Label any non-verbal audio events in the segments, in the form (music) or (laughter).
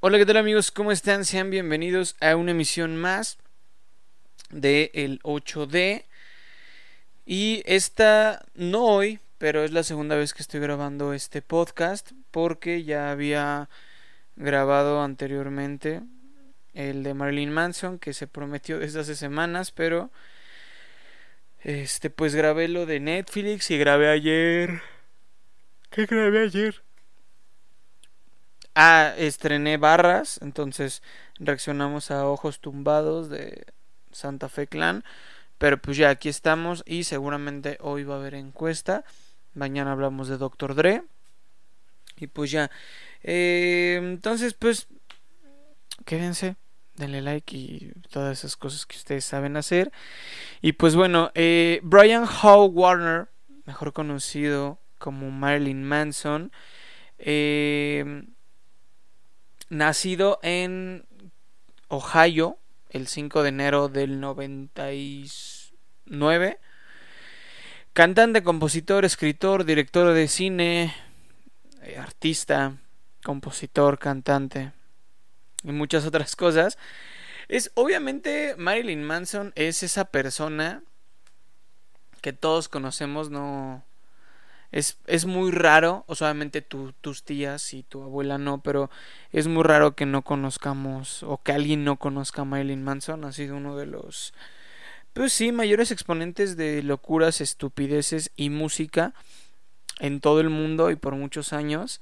Hola, ¿qué tal amigos? ¿Cómo están? Sean bienvenidos a una emisión más de el 8D. Y esta, no hoy, pero es la segunda vez que estoy grabando este podcast porque ya había grabado anteriormente el de Marilyn Manson que se prometió desde hace semanas, pero este pues grabé lo de Netflix y grabé ayer. ¿Qué grabé ayer? Ah, estrené Barras, entonces reaccionamos a Ojos Tumbados de Santa Fe Clan. Pero pues ya aquí estamos y seguramente hoy va a haber encuesta. Mañana hablamos de Doctor Dre. Y pues ya. Eh, entonces pues quédense, denle like y todas esas cosas que ustedes saben hacer. Y pues bueno, eh, Brian Howe Warner, mejor conocido como Marilyn Manson. Eh, nacido en Ohio el 5 de enero del 99. Cantante, compositor, escritor, director de cine, eh, artista, compositor, cantante y muchas otras cosas. Es obviamente Marilyn Manson es esa persona que todos conocemos, no es, es muy raro, o solamente tus tías y tu abuela no, pero es muy raro que no conozcamos o que alguien no conozca a Marilyn Manson. Ha sido uno de los, pues sí, mayores exponentes de locuras, estupideces y música en todo el mundo y por muchos años.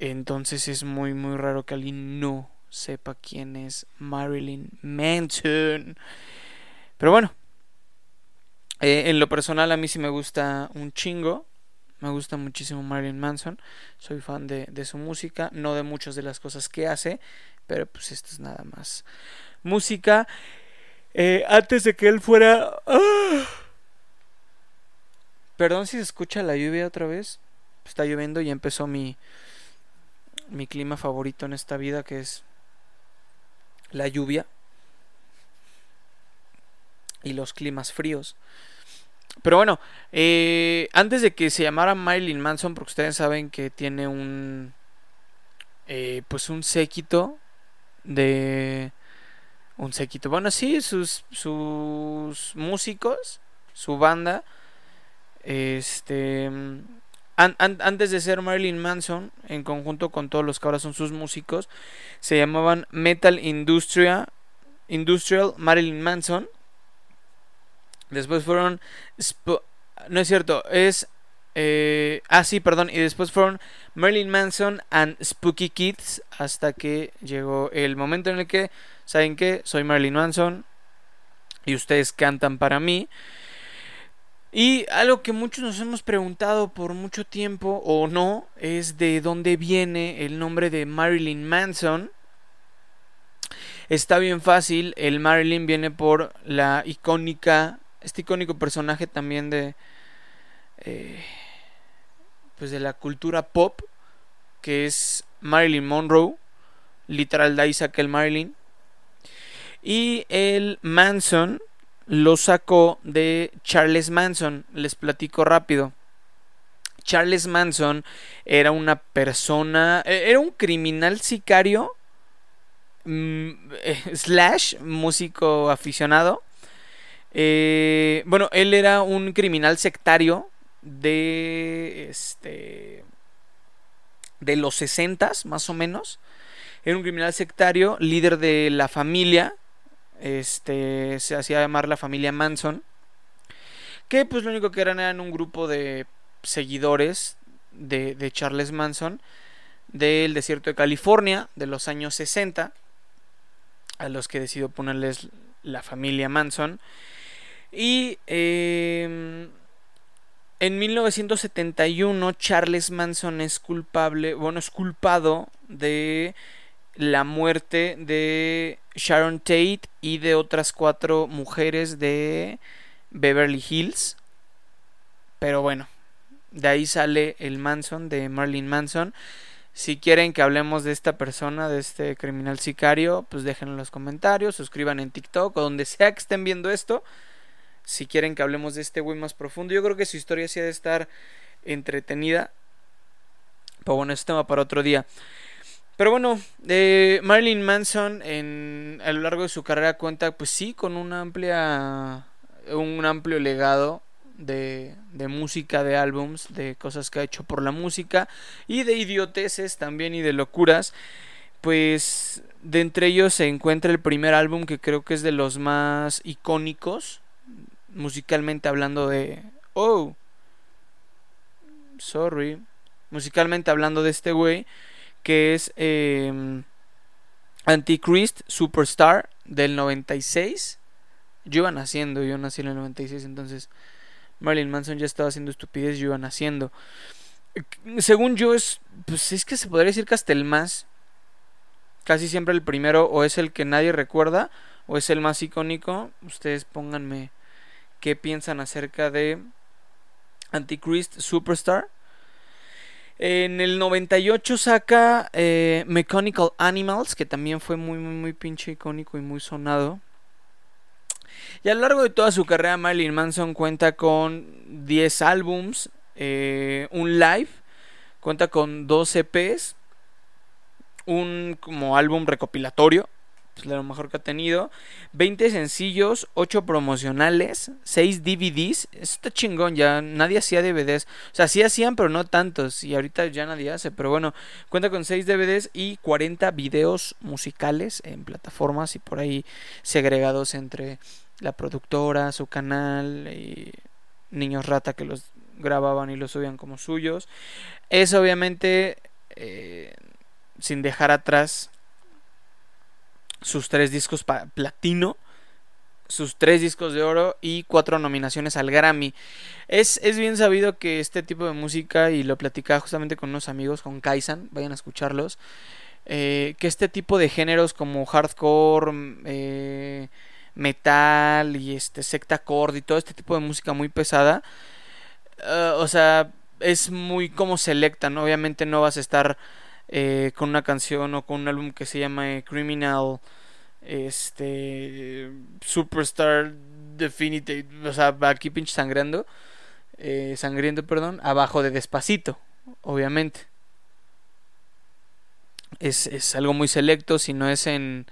Entonces es muy, muy raro que alguien no sepa quién es Marilyn Manson. Pero bueno, eh, en lo personal a mí sí me gusta un chingo. Me gusta muchísimo Marilyn Manson. Soy fan de, su música. No de muchas de las cosas que hace. Pero pues esto es nada más. Música. Eh, antes de que él fuera... ¡ah! Perdón si se escucha la lluvia otra vez. Está lloviendo y empezó mi, mi clima favorito en esta vida que es la lluvia y los climas fríos. Pero bueno, eh, antes de que se llamara Marilyn Manson, porque ustedes saben que tiene un, eh, pues un séquito de, un séquito, bueno sí, sus, sus músicos, su banda, este, antes de ser Marilyn Manson, en conjunto con todos los que ahora son sus músicos, se llamaban Metal Industria, Industrial Marilyn Manson Después fueron... no es cierto, es... Eh, ah, sí, perdón. Y después fueron Marilyn Manson and Spooky Kids. Hasta que llegó el momento en el que, ¿saben qué? Soy Marilyn Manson. Y ustedes cantan para mí. Y algo que muchos nos hemos preguntado por mucho tiempo, o no, es de dónde viene el nombre de Marilyn Manson. Está bien fácil, el Marilyn viene por la icónica este icónico personaje también de eh, pues de la cultura pop que es Marilyn Monroe. Literal de ahí saca el Marilyn. Y el Manson lo sacó de Charles Manson. Les platico rápido. Charles Manson era una persona e, era un criminal sicario mm, (laughs) slash músico aficionado eh, bueno, él era un criminal sectario de este de los 60 más o menos. Era un criminal sectario, líder de la familia, este se hacía llamar la familia Manson, que pues lo único que eran eran un grupo de seguidores de, de Charles Manson del desierto de California de los años 60 a los que decidió ponerles la familia Manson y em, en 1971 Charles Manson es culpable, bueno, es culpado de la muerte de Sharon Tate y de otras cuatro mujeres de Beverly Hills. Pero bueno, de ahí sale el Manson de Marilyn Manson. Si quieren que hablemos de esta persona, de este criminal sicario, pues déjenlo en los comentarios, suscriban en TikTok o donde sea que estén viendo esto si quieren que hablemos de este güey más profundo. Yo creo que su historia sí ha de estar entretenida. Pero bueno, ese tema para otro día. Pero bueno, eh, Marilyn Manson en, a lo largo de su carrera cuenta, pues sí, con una amplia, un amplio legado de, de música, de álbums, de cosas que ha hecho por la música y de idioteces también y de locuras. Pues de entre ellos se encuentra el primer álbum que creo que es de los más icónicos, musicalmente hablando de... Oh, sorry. Musicalmente hablando de este güey que es eh, Antichrist Superstar del 96. Yo iba naciendo, yo nací en el 96, entonces Marilyn Manson ya estaba haciendo estupidez, yo iba naciendo. Según yo es, pues es que se podría decir que hasta el más, casi siempre el primero o es el que nadie recuerda o es el más icónico. Ustedes pónganme qué piensan acerca de Antichrist Superstar. En el 98 saca eh, Mechanical Animals, que también fue muy, muy, pinche icónico y muy sonado. Y a lo largo de toda su carrera, Marilyn Manson cuenta con 10 álbums, eh, un live, cuenta con 2 EPs, un como álbum recopilatorio pues, lo mejor que ha tenido. 20 sencillos, 8 promocionales, 6 DVDs. Eso está chingón, ya nadie hacía DVDs. O sea, sí hacían, pero no tantos. Y ahorita ya nadie hace. Pero bueno, cuenta con 6 DVDs y 40 videos musicales en plataformas y por ahí segregados entre la productora, su canal y niños rata que los grababan y los subían como suyos. Es obviamente eh, sin dejar atrás sus tres discos platino, sus tres discos de oro y cuatro nominaciones al Grammy. Es, es bien sabido que este tipo de música, y lo platicaba justamente con unos amigos, con Kaisan, vayan a escucharlos, eh, que este tipo de géneros como hardcore, eh, metal y este sectacore y todo este tipo de música muy pesada, eh, o sea, es muy como selecta, ¿no? Obviamente no vas a estar eh, con una canción o con un álbum que se llama eh, Criminal este Superstar Definitive o sea aquí pinche sangrando eh, perdón abajo de despacito obviamente. Es, es algo muy selecto si no es en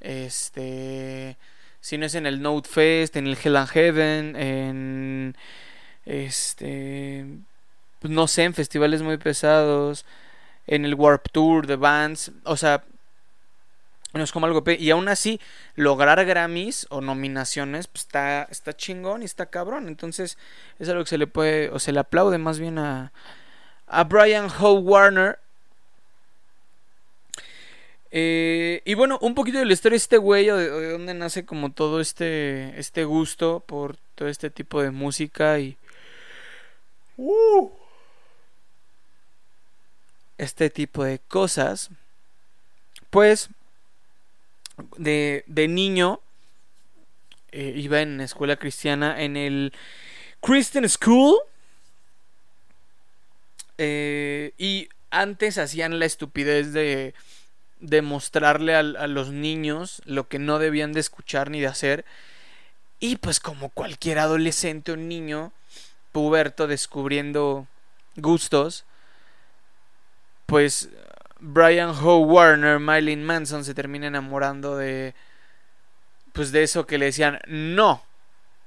este si no es en el Note Fest en el Hell and Heaven en este pues no sé en festivales muy pesados en el Warp Tour de bands, o sea, no es como algo y aún así lograr Grammys o nominaciones pues está está chingón y está cabrón, entonces es algo que se le puede o se le aplaude más bien a a Brian Howe Warner. Eh, y bueno, un poquito de la historia de este güey, o de, dónde nace como todo este, este gusto por todo este tipo de música y... Uh, este tipo de cosas, pues de, de niño eh, iba en escuela cristiana en el Christian School eh, y antes hacían la estupidez de demostrarle a, a los niños lo que no debían de escuchar ni de hacer y pues como cualquier adolescente o niño puberto descubriendo gustos pues Brian Howe Warner, Marilyn Manson se termina enamorando de pues de eso que le decían, "No,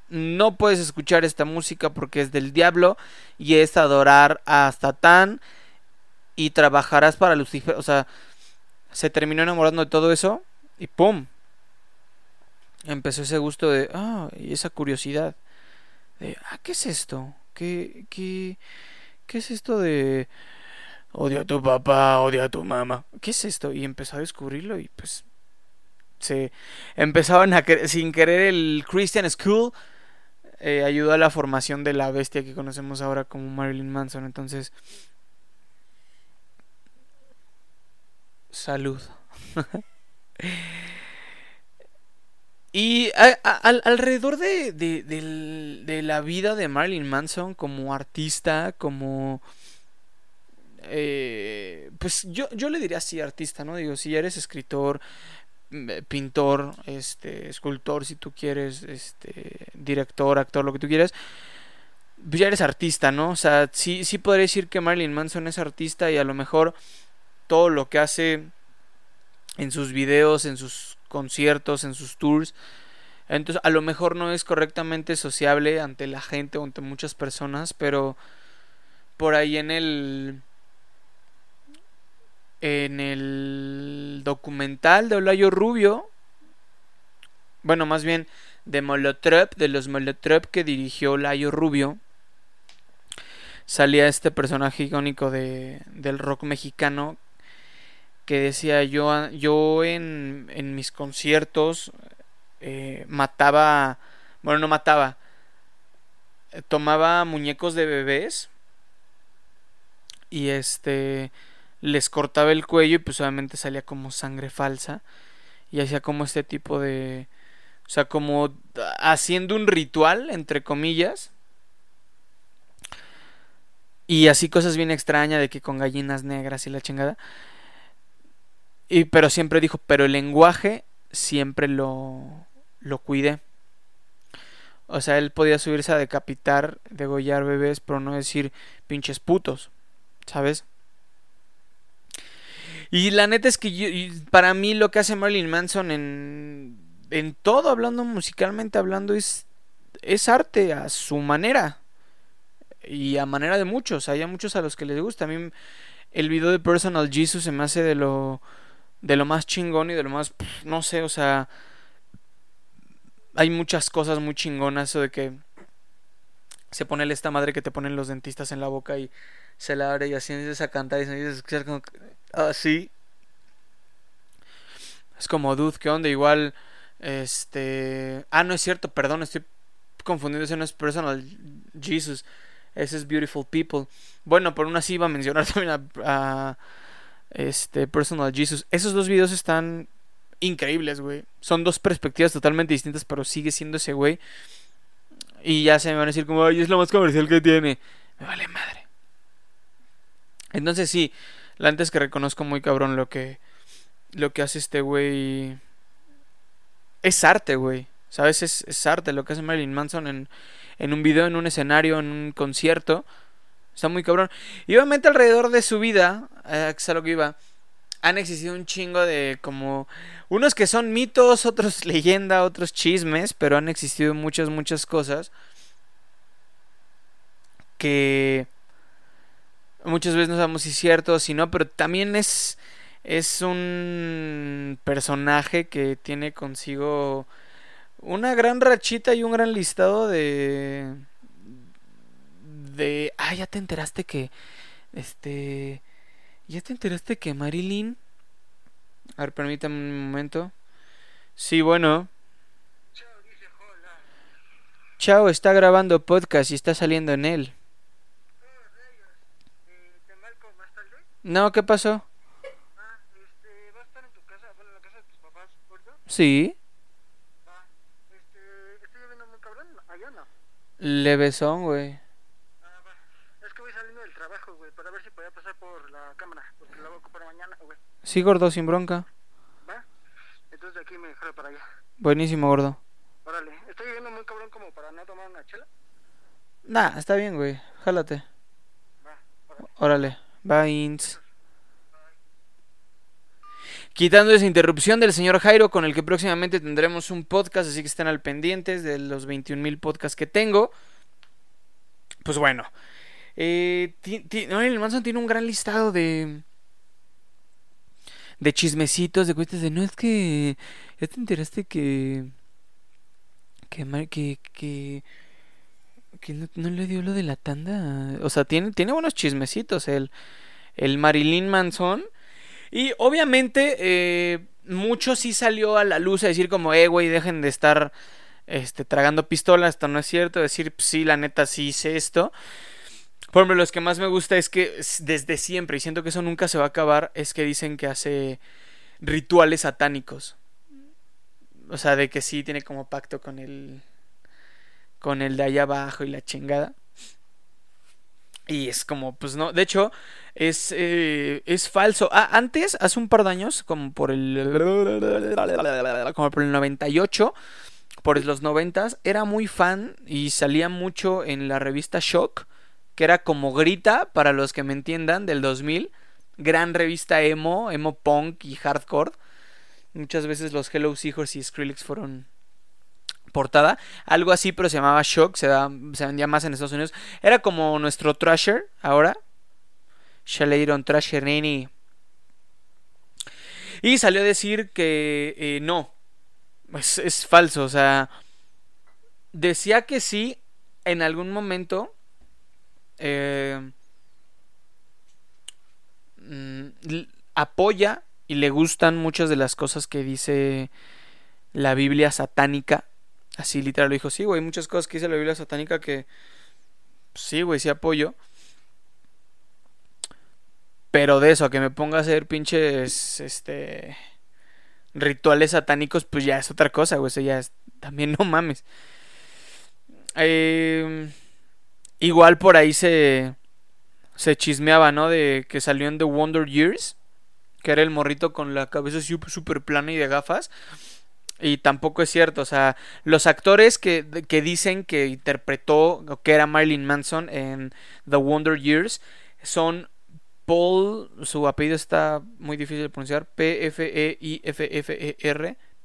no puedes escuchar esta música porque es del diablo y es adorar a Satán y trabajarás para Lucifer." O sea, se terminó enamorando de todo eso y pum. Empezó ese gusto de, ah, y esa curiosidad de, ah, ¿qué es esto? ¿Qué qué qué es esto de odio a tu papá, odio a tu mamá. ¿Qué es esto? Y empezó a descubrirlo y pues se empezaban a sin querer el Christian School eh, ayudó a la formación de la bestia que conocemos ahora como Marilyn Manson. Entonces, salud. (laughs) y alrededor de, de la vida de Marilyn Manson como artista, como eh, pues yo, yo le diría así artista, ¿no? Digo, si eres escritor, mm, eh, pintor, este, escultor, si tú quieres, este, director, actor, lo que tú quieras, pues ya eres artista, ¿no? O sea, sí, sí podría decir que Marilyn Manson es artista y a lo mejor todo lo que hace en sus videos, en sus conciertos, en sus tours. Entonces, a lo mejor no es correctamente sociable ante la gente o ante muchas personas, pero por ahí en el en el documental de Olayo Rubio, bueno, más bien de Molotrop, de los Molotrop que dirigió Olayo Rubio, salía este personaje icónico de, del rock mexicano que decía yo, yo en, en mis conciertos eh, mataba, bueno, no mataba, tomaba muñecos de bebés y este les cortaba el cuello y pues obviamente salía como sangre falsa. Y hacía como este tipo de o sea como haciendo un ritual entre comillas. Y así cosas bien extrañas de que con gallinas negras y la chingada. Y pero siempre dijo pero el lenguaje siempre lo lo cuidé. O sea él podía subirse a decapitar degollar bebés pero no decir pinches putos sabes y la neta es que para mí lo que hace Marilyn Manson en, en todo, hablando musicalmente hablando, es, es arte a su manera. Y a manera de muchos. Hay muchos a los que les gusta. A mí el video de Personal Jesus se me hace de lo, de lo más chingón y de lo más... No sé, o sea... Hay muchas cosas muy chingonas. Eso de que se pone esta madre que te ponen los dentistas en la boca y se la abre y así empieza a cantar y se a escuchar como así. Es como, dude, ¿qué onda? Igual, este... Ah, no es cierto, perdón, estoy confundiendo, ese no es Personal Jesus, ese es Beautiful People. Bueno, por una sí iba a mencionar (laughs) también a, este Personal Jesus. Esos dos videos están increíbles, güey. Son dos perspectivas totalmente distintas, pero sigue siendo ese güey. Y ya se me van a decir como, ay, es lo más comercial que tiene. Me vale madre. Entonces sí, la antes que reconozco muy cabrón lo que lo que hace este güey es arte, güey. ¿Sabes? Es, es, arte lo que hace Marilyn Manson en, en un video, en un escenario, en un concierto. Está muy cabrón. Y obviamente alrededor de su vida, eh, es a lo que iba, han existido un chingo de como unos que son mitos, otros (laughs) leyenda, otros chismes, pero han existido muchas, muchas cosas que muchas veces no sabemos si es cierto o si no, pero también es, es un personaje que tiene consigo una gran rachita y un gran listado de... de... Ah, ya te enteraste que... Este... ¿Ya te enteraste que Marilyn... A ver, permítame un momento. Sí, bueno. Chao, está grabando podcast y está saliendo en él. No, ¿qué pasó? Ah, este, ¿va a estar en tu casa, bueno, en la casa de tus papás, ¿corto? Sí. Va, este, ¿estoy lloviendo muy cabrón? ¿Allá no? Levesón, güey. Ah, va, es que voy saliendo del trabajo, güey, para ver si podía pasar por la cámara, porque la voy a ocupar mañana, güey. Sí, gordo, sin bronca. Va, entonces de aquí me jalo para allá. Buenísimo, gordo. Órale, ¿estoy lloviendo muy cabrón como para no tomar una chela? Nah, está bien, güey. Jálate. Va, órale. Órale. Bye. Quitando esa interrupción del señor Jairo, con el que próximamente tendremos un podcast, así que estén al pendientes de los 21.000 podcasts que tengo. Pues bueno, eh, el Manson tiene un gran listado de de chismecitos, de cuestas de no es que ya te enteraste que que que, que que no, le dio lo de la tanda. O sea, tiene, tiene buenos chismecitos el, el Marilyn Manson. Y obviamente, eh, mucho sí salió a la luz a decir como, eh, güey, dejen de estar este, tragando pistolas, esto no es cierto. Decir, sí, la neta, sí hice esto. Por ejemplo, los que más me gusta es que desde siempre, y siento que eso nunca se va a acabar, es que dicen que hace rituales satánicos. O sea, de que sí tiene como pacto con el con el de allá abajo y la chingada. Y es como, pues no, de hecho, es, eh, es falso. Ah, antes, hace un par de años, como por el. como por el 98, por los 90, era muy fan y salía mucho en la revista Shock, que era como Grita, para los que me entiendan, del 2000. gran revista emo, emo punk y hardcore. Muchas veces los Hello Seahorse y Skrillex fueron portada. Algo así, pero se llamaba Shock. Se, vendía más en Estados Unidos. Era como nuestro Thrasher ahora. Shaleiron Thrasher Nini. Y salió a decir que eh, no. Es falso. O sea, decía que sí en algún momento. Eh, mm, apoya y le gustan muchas de las cosas que dice la Biblia satánica. Así literal lo dijo, sí, güey, muchas cosas que dice la Biblia satánica que... Sí, güey, sí apoyo. Pero de eso, a que me ponga a hacer pinches, este... Rituales satánicos, pues ya es otra cosa, güey. Eso ya es... También no mames. Eh, igual por ahí se... Se chismeaba, ¿no? De que salió en The Wonder Years que era el morrito con la cabeza súper plana y de gafas. Y tampoco es cierto, o sea, los actores que, dicen que interpretó, que era Marilyn Manson en The Wonder Years, son Paul, su apellido está muy difícil de pronunciar, P-F-E-I-F-F-E-R,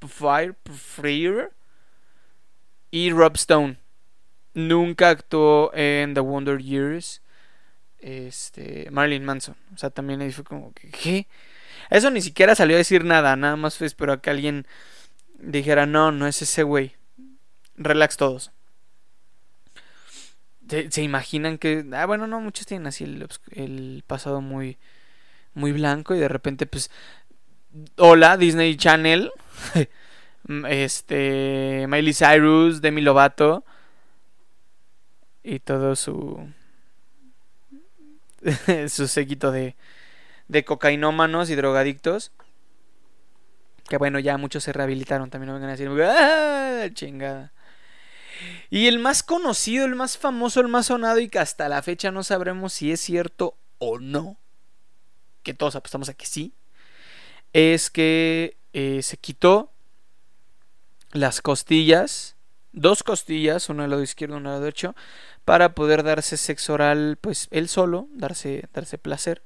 Fire, y Rob Stone. Nunca actuó en The Wonder Years, este, Marilyn Manson. O sea, también ahí fue como que. Eso ni siquiera salió a decir nada, nada más esperó a que alguien dijera, no, no es ese güey. Relax todos. ¿Se, imaginan que... Ah, bueno, no, muchos tienen así el, pasado muy, muy blanco y de repente pues... Hola, Disney Channel. (laughs) este... Miley Cyrus, Demi Lovato. Y todo su... (laughs) su séquito de de cocainómanos y drogadictos. Que bueno, ya muchos se rehabilitaron. También no vengan a decir, ¡ah! Chingada. Y el más conocido, el más famoso, el más sonado y que hasta la fecha no sabremos si es cierto o no. Que todos apostamos a que sí. Es que eh, se quitó las costillas. Dos costillas, una al lado izquierdo, una al lado derecho. Para poder darse sexo oral, pues él solo, darse, darse placer.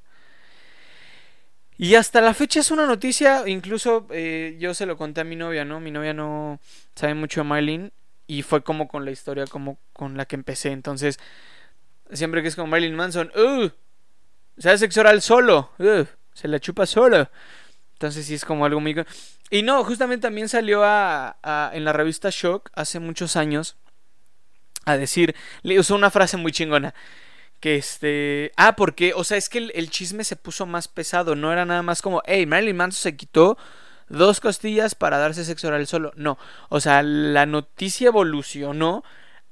Y hasta la fecha es una noticia, incluso eh, yo se lo conté a mi novia, ¿no? Mi novia no sabe mucho de Marilyn y fue como con la historia como con la que empecé. Entonces, siempre que es como Marilyn Manson, ¡uh! Se hace sexo oral solo, ¡uh! Se la chupa solo. Entonces sí es como algo muy... Y no, justamente también salió a, en la revista Shock hace muchos años a decir, le usó una frase muy chingona que este. Ah, porque, o sea, es que el, chisme se puso más pesado. No era nada más como, hey, Marilyn Manson se quitó dos costillas para darse sexo oral solo. No. O sea, la noticia evolucionó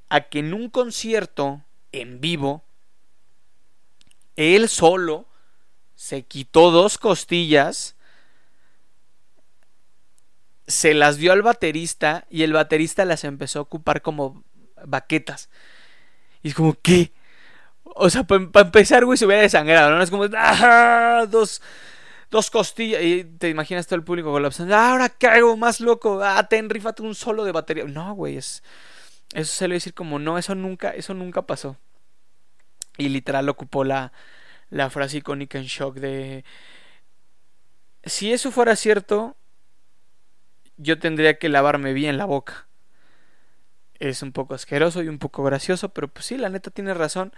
a que en un concierto en vivo, él solo se quitó dos costillas. Se las dio al baterista y el baterista las empezó a ocupar como baquetas. Y es como, ¿qué? O sea, para empezar, güey, se hubiera desangrado, ¿no? Es como, ¡ah! Dos, dos costillas. Y te imaginas todo el público colapsando. ¡Ah, ahora hago más loco. Ah, ten, rifate un solo de batería. No, güey, es. Eso se le decir como, no, eso nunca, eso nunca pasó. Y literal ocupó la, la frase icónica en shock de. Si eso fuera cierto, yo tendría que lavarme bien la boca es un poco asqueroso y un poco gracioso, pero pues sí, la neta tiene razón.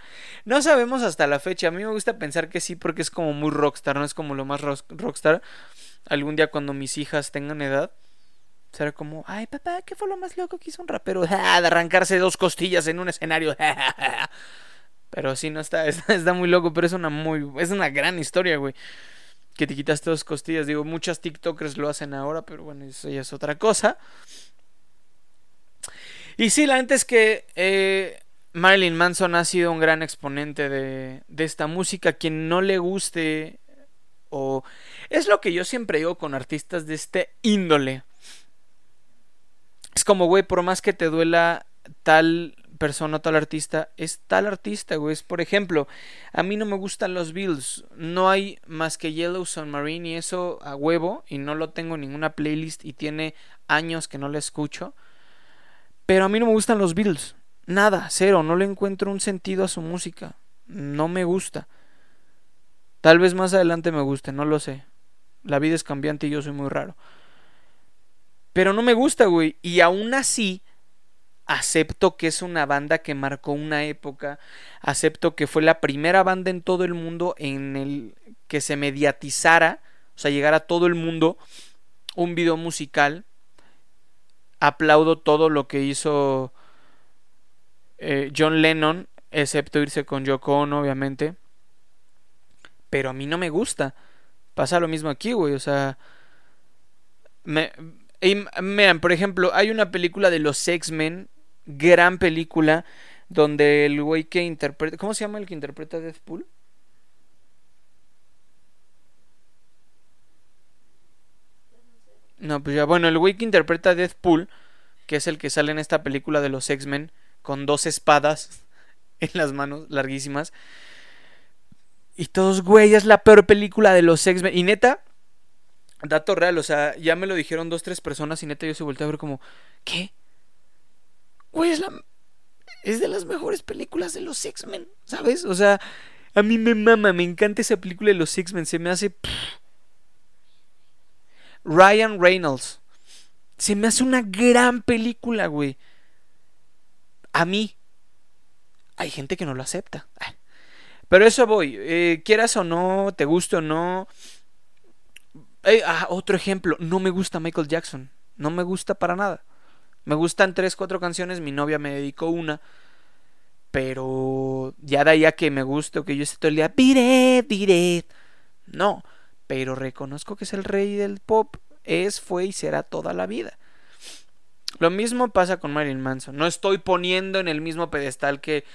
No sabemos hasta la fecha, a mí me gusta pensar que sí porque es como muy rockstar, no es como lo más rockstar. Algún día cuando mis hijas tengan edad, será como, ay papá, ¿qué fue lo más loco que hizo un rapero? (laughs) de arrancarse dos costillas en un escenario. (laughs) pero sí, no (laughs) está, está, muy loco, pero es una muy, es una gran historia, güey. Que te quitaste dos costillas, digo, muchas TikTokers lo hacen ahora, pero bueno, eso ya es otra cosa. Y sí, la neta es que eh, Marilyn Manson ha sido un gran exponente de, de esta música. Quien no le guste o... Es lo que yo siempre digo con artistas de este índole. Es como, güey, por más que te duela tal persona, tal artista, es tal artista, güey. Es, por ejemplo, a mí no me gustan los Bills. No hay más que Yellow Submarine y eso a huevo. Y no lo tengo en ninguna playlist y tiene años que no lo escucho. Pero a mí no me gustan los Beatles. Nada, cero. No le encuentro un sentido a su música. No me gusta. Tal vez más adelante me guste, no lo sé. La vida es cambiante y yo soy muy raro. Pero no me gusta, güey. Y aún así, acepto que es una banda que marcó una época. Acepto que fue la primera banda en todo el mundo en el que se mediatizara, o sea, llegara a todo el mundo un video musical. Aplaudo todo lo que hizo eh, John Lennon, excepto irse con Yoko Ono, obviamente. Pero a mí no me gusta. Pasa lo mismo aquí, güey. O sea, me, vean, por ejemplo, hay una película de los X-Men, gran película, donde el güey que interpreta. ¿Cómo se llama el que interpreta Deadpool? No, pues ya, bueno, el güey que interpreta Deadpool, que es el que sale en esta película de los X-Men, con dos espadas (laughs) en las manos, larguísimas. Y todos, güey, es la peor película de los X-Men. Y neta, dato real, o sea, ya me lo dijeron dos, tres personas y neta yo se volteé a ver como, ¿qué? Güey, es de las mejores películas de los X-Men, ¿sabes? O sea, a mí me mama, me encanta esa película de los X-Men, se me hace... Ryan Reynolds. Se me hace una gran película, güey. A mí. Hay gente que no lo acepta. Pero eso voy. Eh, quieras o no, te guste o no. Eh, ah, otro ejemplo. No me gusta Michael Jackson. No me gusta para nada. Me gustan tres, cuatro canciones. Mi novia me dedicó una. Pero ya de ahí a que me guste o que yo esté todo el día. Pire, pire. No pero reconozco que es el rey del pop, es, fue y será toda la vida. Lo mismo pasa con Marilyn Manson. No estoy poniendo en el mismo pedestal que.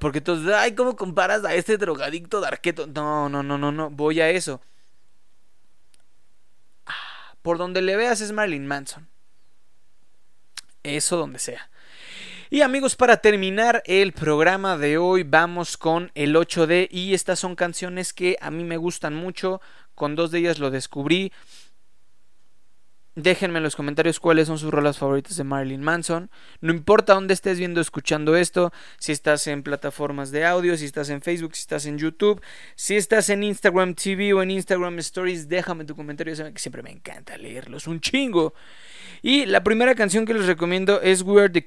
Porque todos. Ay, ¿cómo comparas a este drogadicto de arqueto? No, no, no, no, no. Voy a eso. Ah, por donde le veas es Marilyn Manson. Eso donde sea. Y amigos, para terminar el programa de hoy, vamos con el 8D. Y estas son canciones que a mí me gustan mucho. Con dos de ellas lo descubrí. Déjenme en los comentarios cuáles son sus rolas favoritas de Marilyn Manson. No importa dónde estés viendo, escuchando esto, si estás en plataformas de audio, si estás en Facebook, si estás en YouTube, si estás en Instagram TV o en Instagram Stories, déjame tu comentario, saben que siempre me encanta leerlos, un chingo. Y la primera canción que les recomiendo es We're the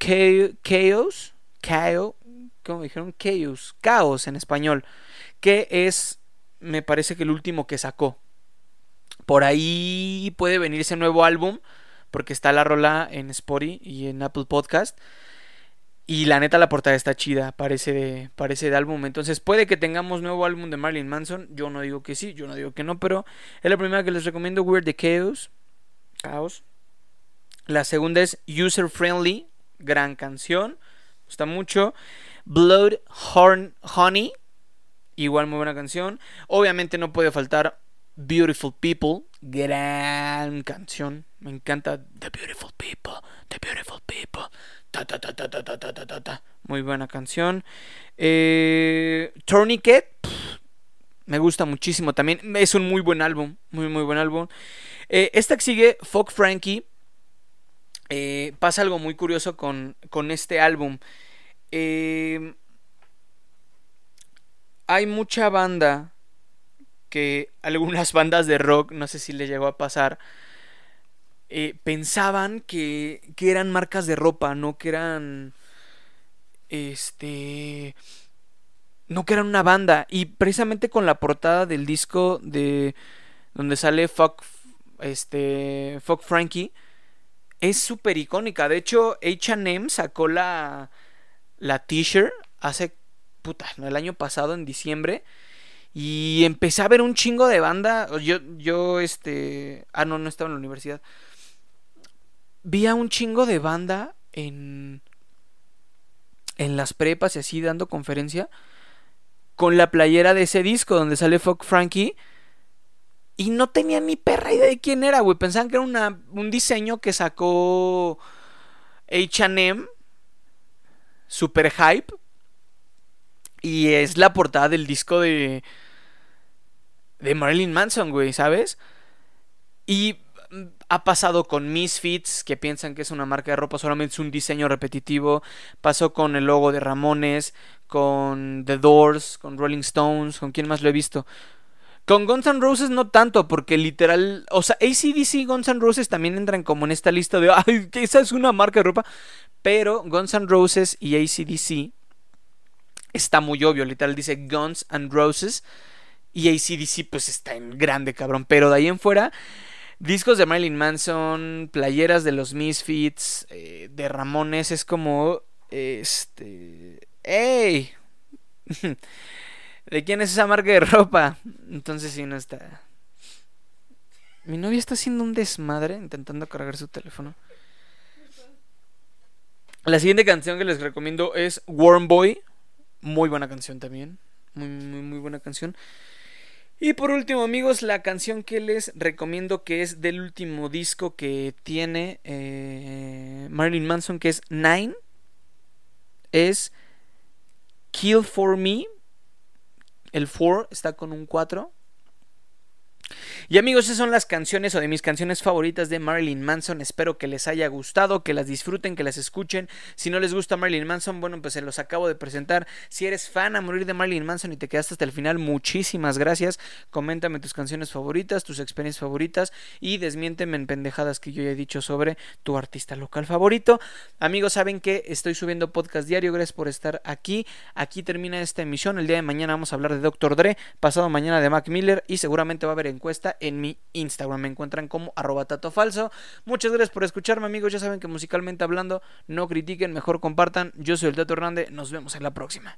Chaos, Chaos, ¿cómo dijeron? Chaos, Caos en español, que es, me parece que el último que sacó. Por ahí puede venir ese nuevo álbum, porque está la rola en Spotify y en Apple Podcast. Y la neta la portada está chida, parece de, parece álbum. Entonces puede que tengamos nuevo álbum de Marilyn Manson. Yo no digo que sí, yo no digo que no, pero es la primera que les recomiendo, Weird the Chaos. Chaos. La segunda es User Friendly, gran canción, gusta mucho. Blood Horn Honey, igual muy buena canción. Obviamente no puede faltar Beautiful People, gran canción. Me encanta The Beautiful People, The Beautiful People. Ta, ta, ta, ta Muy buena canción. Eh, Tourniquet, me gusta muchísimo también. Es un muy buen álbum, muy, muy buen álbum. Eh, esta que sigue, Fuck Frankie. Eh, pasa algo muy curioso con, con este álbum. Eh, hay mucha banda que algunas (laughs) bandas de rock, no sé si les llegó a pasar, eh, pensaban que, que eran marcas de ropa, no que eran... Este... No que eran una banda. Y precisamente con la portada del disco de... Donde sale Fuck... Este... Fuck Frankie. Es súper icónica. De hecho, HM sacó la... La t-shirt hace... Puta, el año pasado, en diciembre. Y empecé a ver un chingo de banda. Yo, yo, este. Ah, no, no estaba en la universidad. Vi a un chingo de banda en. En las prepas y así dando conferencia. Con la playera de ese disco donde sale Fuck Frankie. Y no tenía ni perra idea de quién era, güey. Pensaban que era una, un diseño que sacó HM. Super hype. Y es la portada del disco de. De Marilyn Manson, güey, ¿sabes? Y ha pasado con Misfits, que piensan que es una marca de ropa, solamente es un diseño repetitivo. Pasó con el logo de Ramones, con The Doors, con Rolling Stones, con quién más lo he visto. Con Guns N' Roses no tanto, porque literal, o sea, ACDC y Guns N' Roses también entran como en esta lista de, (laughs) ay, que esa es una marca de ropa. Pero Guns N' Roses y ACDC está muy obvio, literal dice Guns N' Roses y ACDC pues está en grande, cabrón. Pero de ahí en fuera, discos de Marilyn Manson, playeras de los Misfits, eh, de Ramones, es como, este, ¡Ey! (laughs) ¿De quién es esa marca de ropa? Entonces sí, no está. Mi novia está haciendo un desmadre intentando cargar su teléfono. La siguiente canción que les recomiendo es Warm Boy. Muy buena canción también. Muy, muy, muy buena canción. Y por último, amigos, la canción que les recomiendo que es del último disco que tiene eh, Marilyn Manson, que es Nine, es Kill for Me. El 4 está con un 4. Y amigos, esas son las canciones o de mis canciones favoritas de Marilyn Manson. Espero que les haya gustado, que las disfruten, que las escuchen. Si no les gusta Marilyn Manson, bueno, pues se los acabo de presentar. Si eres fan a morir de Marilyn Manson y te quedaste hasta el final, muchísimas gracias. Coméntame tus canciones favoritas, tus experiencias favoritas y desmiénteme en pendejadas que yo ya he dicho sobre tu artista local favorito. Amigos, saben que estoy subiendo podcast diario. Gracias por estar aquí. Aquí termina esta emisión. El día de mañana vamos a hablar de Dr. Dre, pasado mañana de Mac Miller y seguramente va a haber encuesta en mi Instagram me encuentran como arroba tato falso. Muchas gracias por escucharme amigos. Ya saben que musicalmente hablando, no critiquen, mejor compartan. Yo soy el Tato Hernández. Nos vemos en la próxima.